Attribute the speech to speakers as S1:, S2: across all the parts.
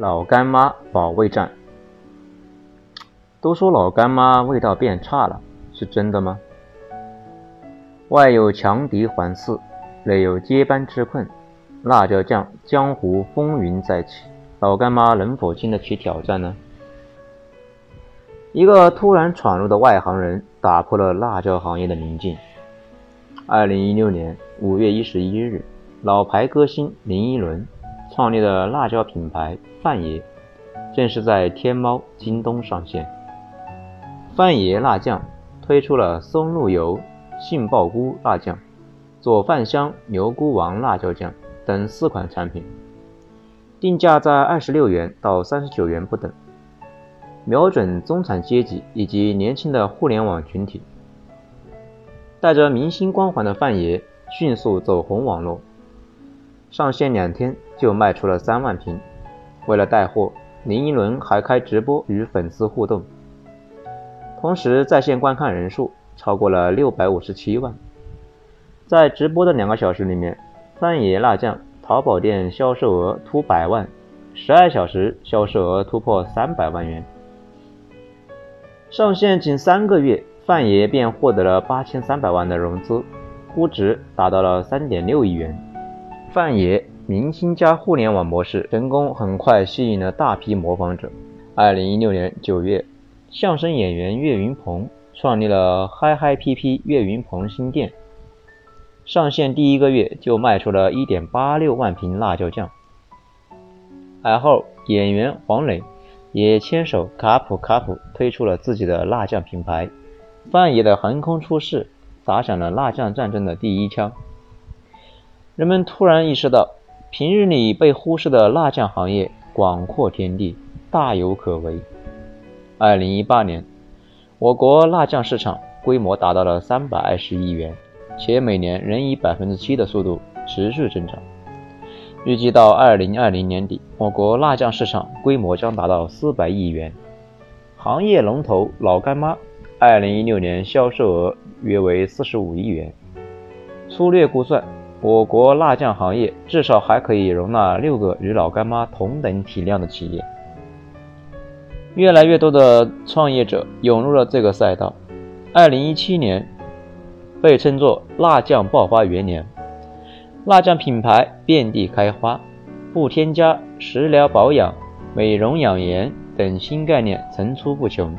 S1: 老干妈保卫战。都说老干妈味道变差了，是真的吗？外有强敌环伺，内有接班之困，辣椒酱江湖风云再起，老干妈能否经得起挑战呢？一个突然闯入的外行人打破了辣椒行业的宁静。二零一六年五月一十一日，老牌歌星林依轮创立的辣椒品牌范爷正式在天猫、京东上线。范爷辣酱推出了松露油、杏鲍菇辣酱、左饭香牛菇王辣椒酱等四款产品，定价在二十六元到三十九元不等。瞄准中产阶级以及年轻的互联网群体，带着明星光环的范爷迅速走红网络，上线两天就卖出了三万瓶。为了带货，林依轮还开直播与粉丝互动，同时在线观看人数超过了六百五十七万。在直播的两个小时里面，范爷辣酱淘宝店销售额突百万，十二小时销售额突破三百万元。上线仅三个月，范爷便获得了八千三百万的融资，估值达到了三点六亿元。范爷明星加互联网模式成功，很快吸引了大批模仿者。二零一六年九月，相声演员岳云鹏创立了嗨嗨 PP 岳云鹏新店，上线第一个月就卖出了一点八六万瓶辣椒酱。而后，演员黄磊。也牵手卡普卡普推出了自己的辣酱品牌，范爷的横空出世打响了辣酱战争的第一枪。人们突然意识到，平日里被忽视的辣酱行业广阔天地，大有可为。二零一八年，我国辣酱市场规模达到了三百二十亿元，且每年仍以百分之七的速度持续增长。预计到二零二零年底，我国辣酱市场规模将达到四百亿元。行业龙头老干妈，二零一六年销售额约为四十五亿元。粗略估算，我国辣酱行业至少还可以容纳六个与老干妈同等体量的企业。越来越多的创业者涌入了这个赛道。二零一七年被称作辣酱爆发元年。辣酱品牌遍地开花，不添加、食疗保养、美容养颜等新概念层出不穷。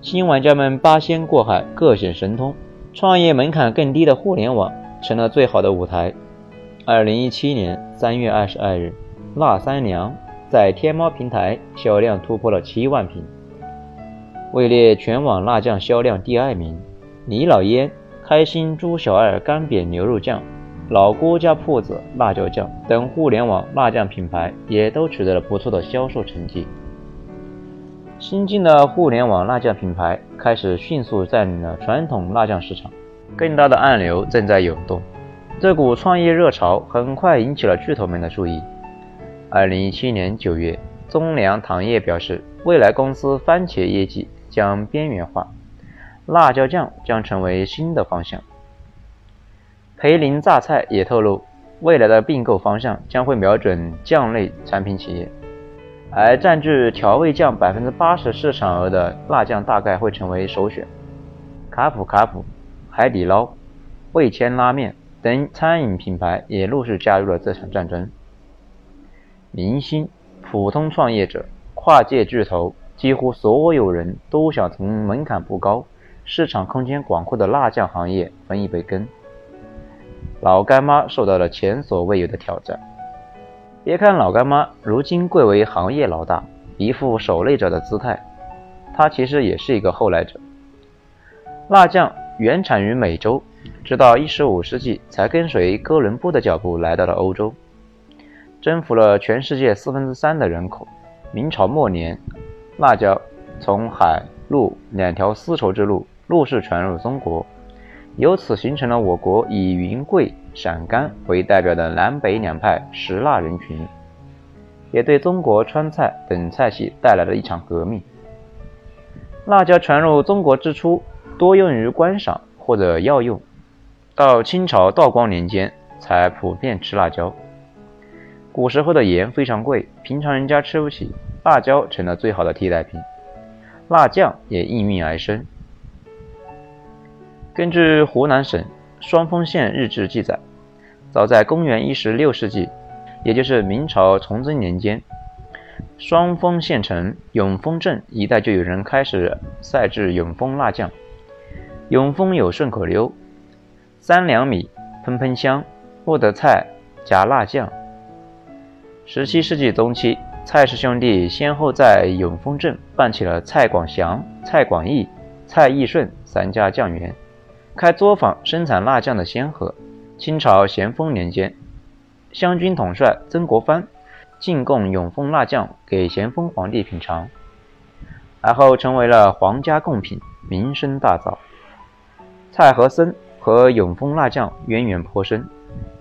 S1: 新玩家们八仙过海，各显神通，创业门槛更低的互联网成了最好的舞台。二零一七年三月二十二日，辣三娘在天猫平台销量突破了七万瓶，位列全网辣酱销量第二名。李老烟、开心猪小二干煸牛肉酱。老郭家铺子辣椒酱等互联网辣酱品牌也都取得了不错的销售成绩。新进的互联网辣酱品牌开始迅速占领了传统辣酱市场，更大的暗流正在涌动。这股创业热潮很快引起了巨头们的注意。二零一七年九月，中粮糖业表示，未来公司番茄业绩将边缘化，辣椒酱将成为新的方向。培林榨菜也透露，未来的并购方向将会瞄准酱类产品企业，而占据调味酱百分之八十市场额的辣酱大概会成为首选。卡普卡普、海底捞、味千拉面等餐饮品牌也陆续加入了这场战争。明星、普通创业者、跨界巨头，几乎所有人都想从门槛不高、市场空间广阔的辣酱行业分一杯羹。老干妈受到了前所未有的挑战。别看老干妈如今贵为行业老大，一副守擂者的姿态，它其实也是一个后来者。辣酱原产于美洲，直到一十五世纪才跟随哥伦布的脚步来到了欧洲，征服了全世界四分之三的人口。明朝末年，辣椒从海陆两条丝绸之路陆续传入中国。由此形成了我国以云贵、陕甘为代表的南北两派食辣人群，也对中国川菜等菜系带来了一场革命。辣椒传入中国之初，多用于观赏或者药用，到清朝道光年间才普遍吃辣椒。古时候的盐非常贵，平常人家吃不起，辣椒成了最好的替代品，辣酱也应运而生。根据湖南省双峰县日志记载，早在公元一十六世纪，也就是明朝崇祯年间，双峰县城永丰镇一带就有人开始赛制永丰辣酱。永丰有顺口溜：“三两米，喷喷香，不得菜夹辣酱。”十七世纪中期，蔡氏兄弟先后在永丰镇办起了蔡广祥、蔡广义、蔡义顺三家酱园。开作坊生产辣酱的先河。清朝咸丰年间，湘军统帅曾国藩进贡永丰辣酱给咸丰皇帝品尝，而后成为了皇家贡品，名声大噪。蔡和森和永丰辣酱渊源颇深，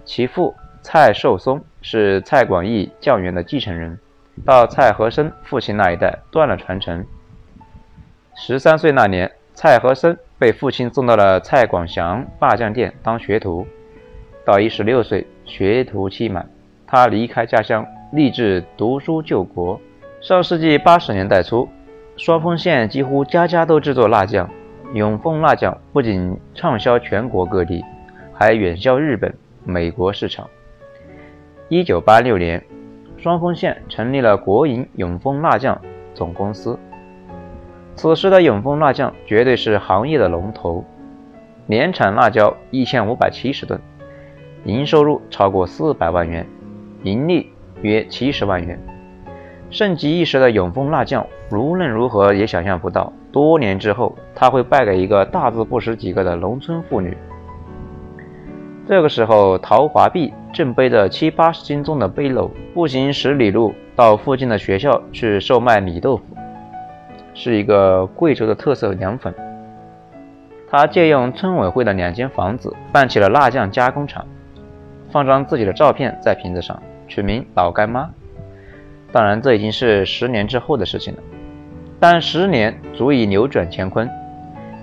S1: 其父蔡寿松是蔡广义酱园的继承人，到蔡和森父亲那一代断了传承。十三岁那年，蔡和森。被父亲送到了蔡广祥辣酱店当学徒，到一十六岁，学徒期满，他离开家乡，立志读书救国。上世纪八十年代初，双峰县几乎家家都制作辣酱，永丰辣酱不仅畅销全国各地，还远销日本、美国市场。一九八六年，双峰县成立了国营永丰辣酱总公司。此时的永丰辣酱绝对是行业的龙头，年产辣椒一千五百七十吨，营收入超过四百万元，盈利约七十万元。盛极一时的永丰辣酱，无论如何也想象不到，多年之后他会败给一个大字不识几个的农村妇女。这个时候，陶华碧正背着七八十斤重的背篓，步行十里路到附近的学校去售卖米豆腐。是一个贵州的特色凉粉。他借用村委会的两间房子办起了辣酱加工厂，放张自己的照片在瓶子上，取名“老干妈”。当然，这已经是十年之后的事情了。但十年足以扭转乾坤。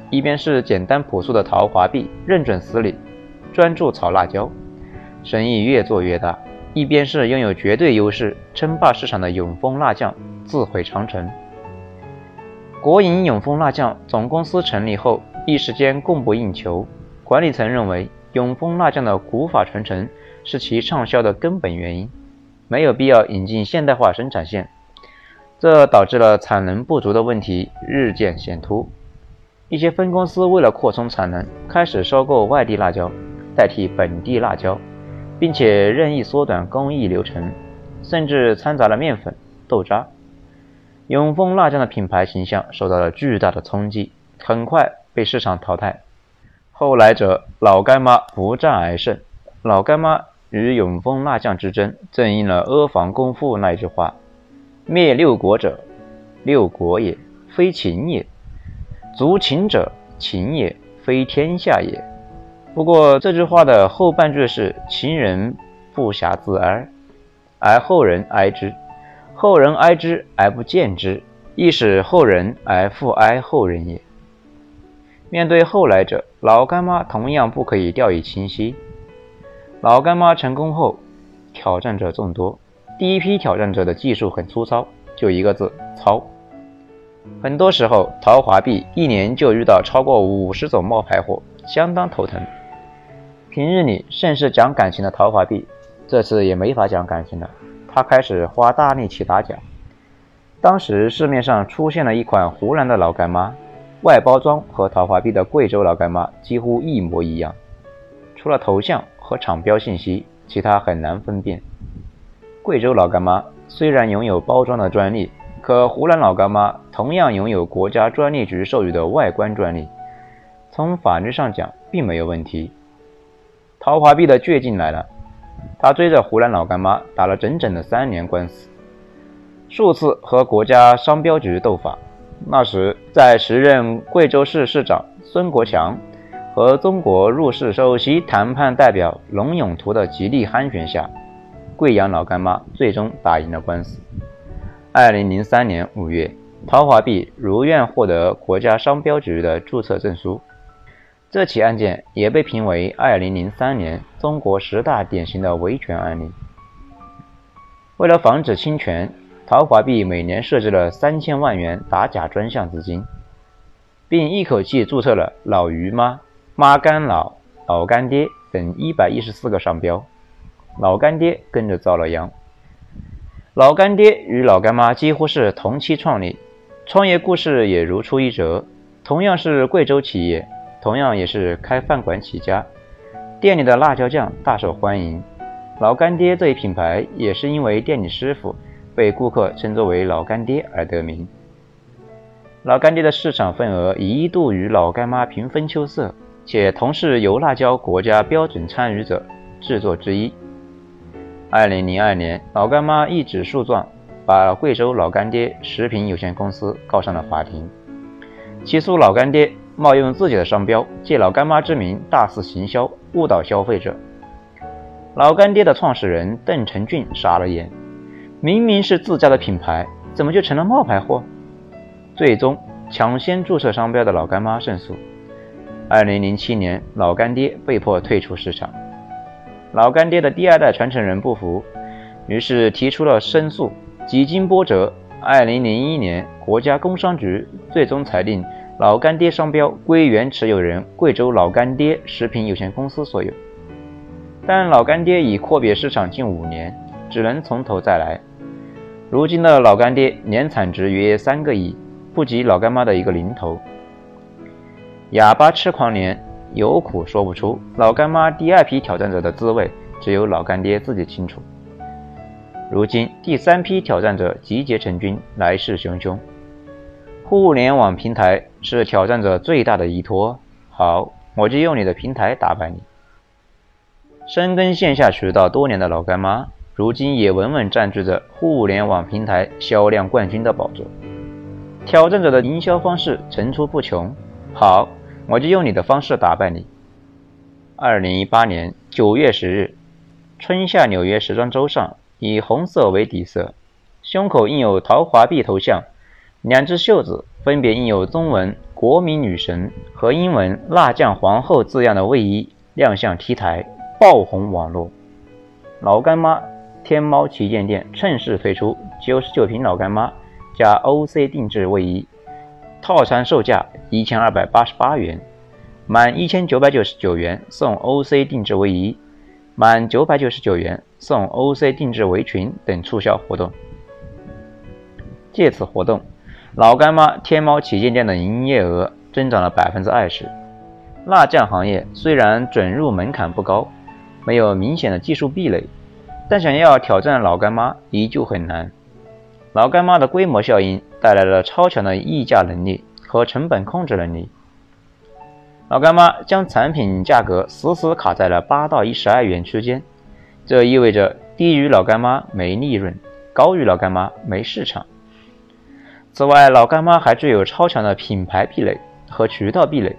S1: 一边是简单朴素的陶华碧认准死理，专注炒辣椒，生意越做越大；一边是拥有绝对优势、称霸市场的永丰辣酱自毁长城。国营永丰辣酱总公司成立后，一时间供不应求。管理层认为，永丰辣酱的古法传承是其畅销的根本原因，没有必要引进现代化生产线，这导致了产能不足的问题日渐显突。一些分公司为了扩充产能，开始收购外地辣椒，代替本地辣椒，并且任意缩短工艺流程，甚至掺杂了面粉、豆渣。永丰辣酱的品牌形象受到了巨大的冲击，很快被市场淘汰。后来者老干妈不战而胜。老干妈与永丰辣酱之争，正应了阿房宫赋那句话：“灭六国者，六国也，非秦也；足秦者，秦也，非天下也。”不过这句话的后半句是“秦人不暇自哀，而后人哀之。”后人哀之而不见之，亦使后人而复哀后人也。面对后来者，老干妈同样不可以掉以轻心。老干妈成功后，挑战者众多。第一批挑战者的技术很粗糙，就一个字：糙。很多时候，陶华碧一年就遇到超过五十种冒牌货，相当头疼。平日里甚是讲感情的陶华碧，这次也没法讲感情了。他开始花大力气打假。当时市面上出现了一款湖南的老干妈，外包装和陶华碧的贵州老干妈几乎一模一样，除了头像和厂标信息，其他很难分辨。贵州老干妈虽然拥有包装的专利，可湖南老干妈同样拥有国家专利局授予的外观专利，从法律上讲并没有问题。陶华碧的倔劲来了。他追着湖南老干妈打了整整的三年官司，数次和国家商标局斗法。那时，在时任贵州市市长孙国强和中国入市首席谈判代表龙永图的极力斡旋下，贵阳老干妈最终打赢了官司。二零零三年五月，陶华碧如愿获得国家商标局的注册证书。这起案件也被评为2003年中国十大典型的维权案例。
S2: 为了防止侵权，陶华碧每年设置了三千万元打假专项资金，并一口气注册了“老于妈”“妈干老”“老干爹”等一百一十四个商标，老干爹跟着遭了殃。老干爹与老干妈几乎是同期创立，创业故事也如出一辙。同样是贵州企业，同样也是开饭馆起家，店里的辣椒酱大受欢迎。老干爹这一品牌也是因为店里师傅被顾客称作为老干爹而得名。老干爹的市场份额一度与老干妈平分秋色，且同是油辣椒国家标准参与者制作之一。二零零二年，老干妈一纸诉状，把贵州老干爹食品有限公司告上了法庭，起诉老干爹冒用自己的商标，借老干妈之名大肆行销，误导消费者。老干爹的创始人邓成俊傻了眼，明明是自家的品牌，怎么就成了冒牌货？最终，抢先注册商标的老干妈胜诉。二零零七年，老干爹被迫退出市场。老干爹的第二代传承人不服，于是提出了申诉。几经波折，二零零一年，国家工商局最终裁定老干爹商标归原持有人贵州老干爹食品有限公司所有。但老干爹已阔别市场近五年，只能从头再来。如今的老干爹年产值约三个亿，不及老干妈的一个零头。哑巴吃黄连。有苦说不出，老干妈第二批挑战者的滋味，只有老干爹自己清楚。如今第三批挑战者集结成军，来势汹汹。互联网平台是挑战者最大的依托，好，我就用你的平台打败你。深耕线下渠道多年的老干妈，如今也稳稳占据着互联网平台销量冠军的宝座。挑战者的营销方式层出不穷，好。我就用你的方式打败你。二零一八年九月十日，春夏纽约时装周上，以红色为底色，胸口印有陶华碧头像，两只袖子分别印有中文“国民女神”和英文“辣酱皇后”字样的卫衣亮相 T 台，爆红网络。老干妈天猫旗舰店趁势推出九十九瓶老干妈加 OC 定制卫衣。套餐售价一千二百八十八元，满一千九百九十九元送 OC 定制卫衣，满九百九十九元送 OC 定制围裙等促销活动。借此活动，老干妈天猫旗舰店的营业额增长了百分之二十。辣酱行业虽然准入门槛不高，没有明显的技术壁垒，但想要挑战老干妈依旧很难。老干妈的规模效应带来了超强的议价能力和成本控制能力。老干妈将产品价格死死卡在了八到一十二元区间，这意味着低于老干妈没利润，高于老干妈没市场。此外，老干妈还具有超强的品牌壁垒和渠道壁垒，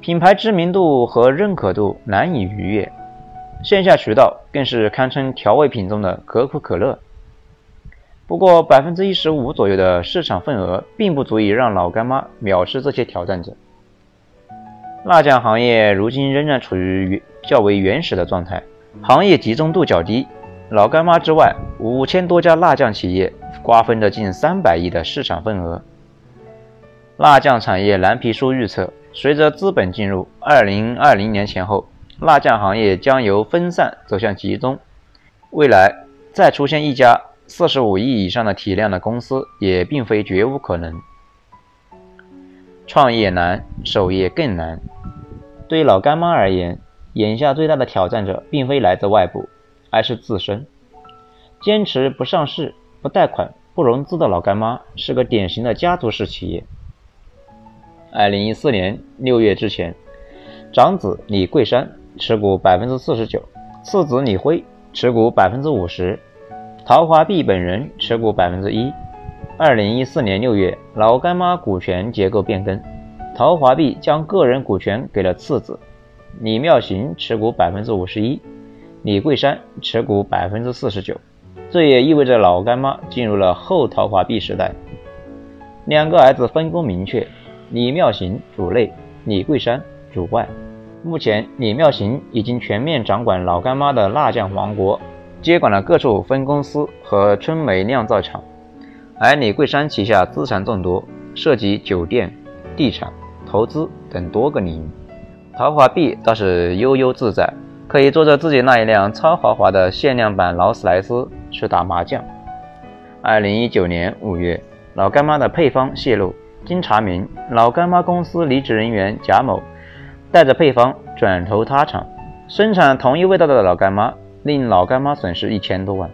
S2: 品牌知名度和认可度难以逾越，线下渠道更是堪称调味品中的可口可乐。不过，百分之一十五左右的市场份额并不足以让老干妈藐视这些挑战者。辣酱行业如今仍然处于较为原始的状态，行业集中度较低。老干妈之外，五千多家辣酱企业瓜分着近三百亿的市场份额。辣酱产业蓝皮书预测，随着资本进入二零二零年前后，辣酱行业将由分散走向集中。未来再出现一家。四十五亿以上的体量的公司也并非绝无可能。创业难，守业更难。对老干妈而言，眼下最大的挑战者并非来自外部，而是自身。坚持不上市、不贷款、不融资的老干妈是个典型的家族式企业。二零一四年六月之前，长子李桂山持股百分之四十九，次子李辉持股百分之五十。陶华碧本人持股百分之一。二零一四年六月，老干妈股权结构变更，陶华碧将个人股权给了次子李妙行，持股百分之五十一，李桂山持股百分之四十九。这也意味着老干妈进入了后陶华碧时代。两个儿子分工明确，李妙行主内，李桂山主外。目前，李妙行已经全面掌管老干妈的辣酱王国。接管了各处分公司和春梅酿造厂，而李桂山旗下资产众多，涉及酒店、地产、投资等多个领域。陶华碧倒是悠悠自在，可以坐着自己那一辆超豪华的限量版劳斯莱斯去打麻将。二零一九年五月，老干妈的配方泄露，经查明，老干妈公司离职人员贾某带着配方转投他厂，生产同一味道的老干妈，令老干妈损失一千多万。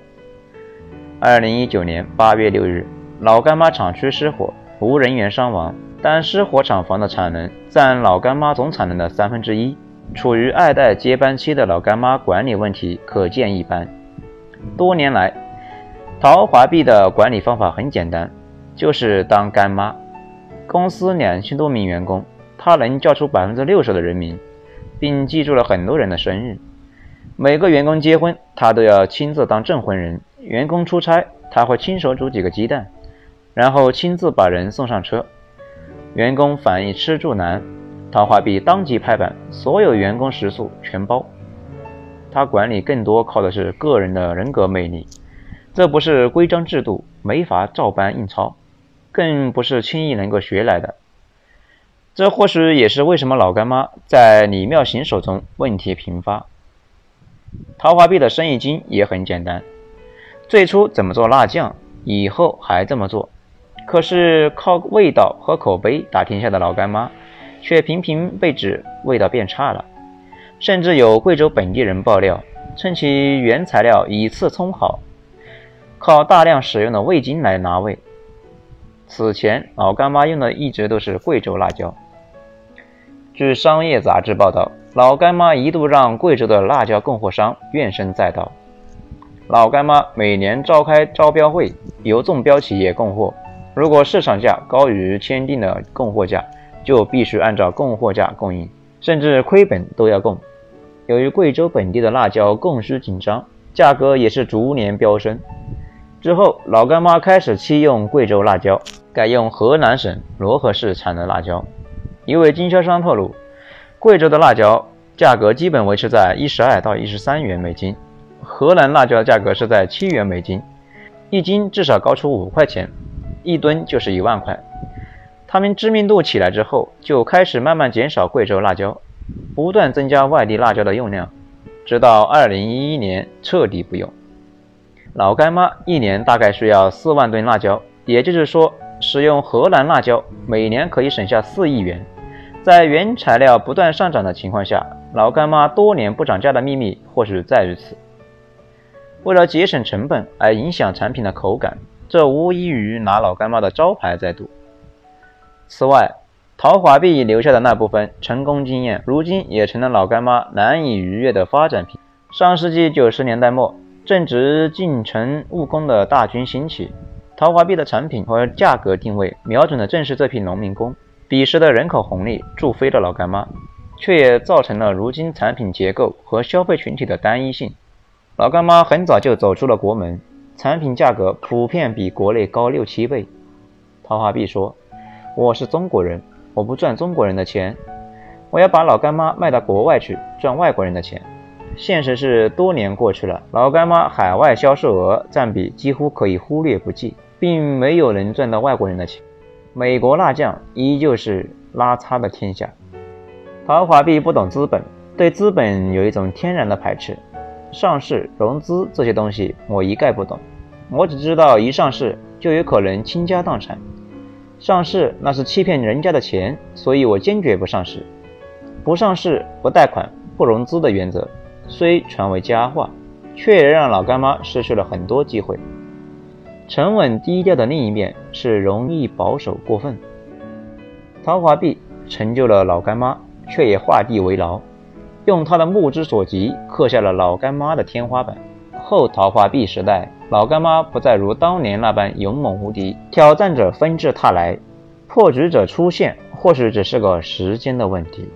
S2: 二零一九年八月六日，老干妈厂区失火，无人员伤亡。但失火厂房的产能占老干妈总产能的三分之一，处于二代接班期的老干妈管理问题可见一斑。多年来，陶华碧的管理方法很简单，就是当干妈。公司两千多名员工，他能叫出百分之六十的人名，并记住了很多人的生日。每个员工结婚，他都要亲自当证婚人；员工出差，他会亲手煮几个鸡蛋，然后亲自把人送上车。员工反映吃住难，陶华碧当即拍板，所有员工食宿全包。他管理更多靠的是个人的人格魅力，这不是规章制度，没法照搬印钞，更不是轻易能够学来的。这或许也是为什么老干妈在李妙行手中问题频发。陶华碧的生意经也很简单，最初怎么做辣酱，以后还这么做。可是靠味道和口碑打天下的老干妈，却频频被指味道变差了。甚至有贵州本地人爆料，称其原材料以次充好，靠大量使用的味精来拿味。此前老干妈用的一直都是贵州辣椒。据商业杂志报道，老干妈一度让贵州的辣椒供货商怨声载道。老干妈每年召开招标会，由中标企业供货。如果市场价高于签订的供货价，就必须按照供货价供应，甚至亏本都要供。由于贵州本地的辣椒供需紧张，价格也是逐年飙升。之后，老干妈开始弃用贵州辣椒，改用河南省漯河市产的辣椒。一位经销商透露，贵州的辣椒价格基本维持在一十二到一十三元每斤，河南辣椒价格是在七元每斤，一斤至少高出五块钱。一吨就是一万块。他们知名度起来之后，就开始慢慢减少贵州辣椒，不断增加外地辣椒的用量，直到二零一一年彻底不用。老干妈一年大概需要四万吨辣椒，也就是说，使用河南辣椒每年可以省下四亿元。在原材料不断上涨的情况下，老干妈多年不涨价的秘密或许在于此。为了节省成本而影响产品的口感。这无异于拿老干妈的招牌在赌。此外，陶华碧留下的那部分成功经验，如今也成了老干妈难以逾越的发展品。上世纪九十年代末，正值进城务工的大军兴起，陶华碧的产品和价格定位瞄准的正是这批农民工。彼时的人口红利助飞了老干妈，却也造成了如今产品结构和消费群体的单一性。老干妈很早就走出了国门。产品价格普遍比国内高六七倍。陶华碧说：“我是中国人，我不赚中国人的钱，我要把老干妈卖到国外去赚外国人的钱。”现实是，多年过去了，老干妈海外销售额占比几乎可以忽略不计，并没有能赚到外国人的钱。美国辣酱依旧是拉差的天下。陶华碧不懂资本，对资本有一种天然的排斥。上市、融资这些东西我一概不懂，我只知道一上市就有可能倾家荡产，上市那是欺骗人家的钱，所以我坚决不上市。不上市、不贷款、不融资的原则虽传为佳话，却也让老干妈失去了很多机会。沉稳低调的另一面是容易保守过分。陶华碧成就了老干妈，却也画地为牢。用他的目之所及刻下了老干妈的天花板。后陶华碧时代，老干妈不再如当年那般勇猛无敌，挑战者纷至沓来，破局者出现，或许只是个时间的问题。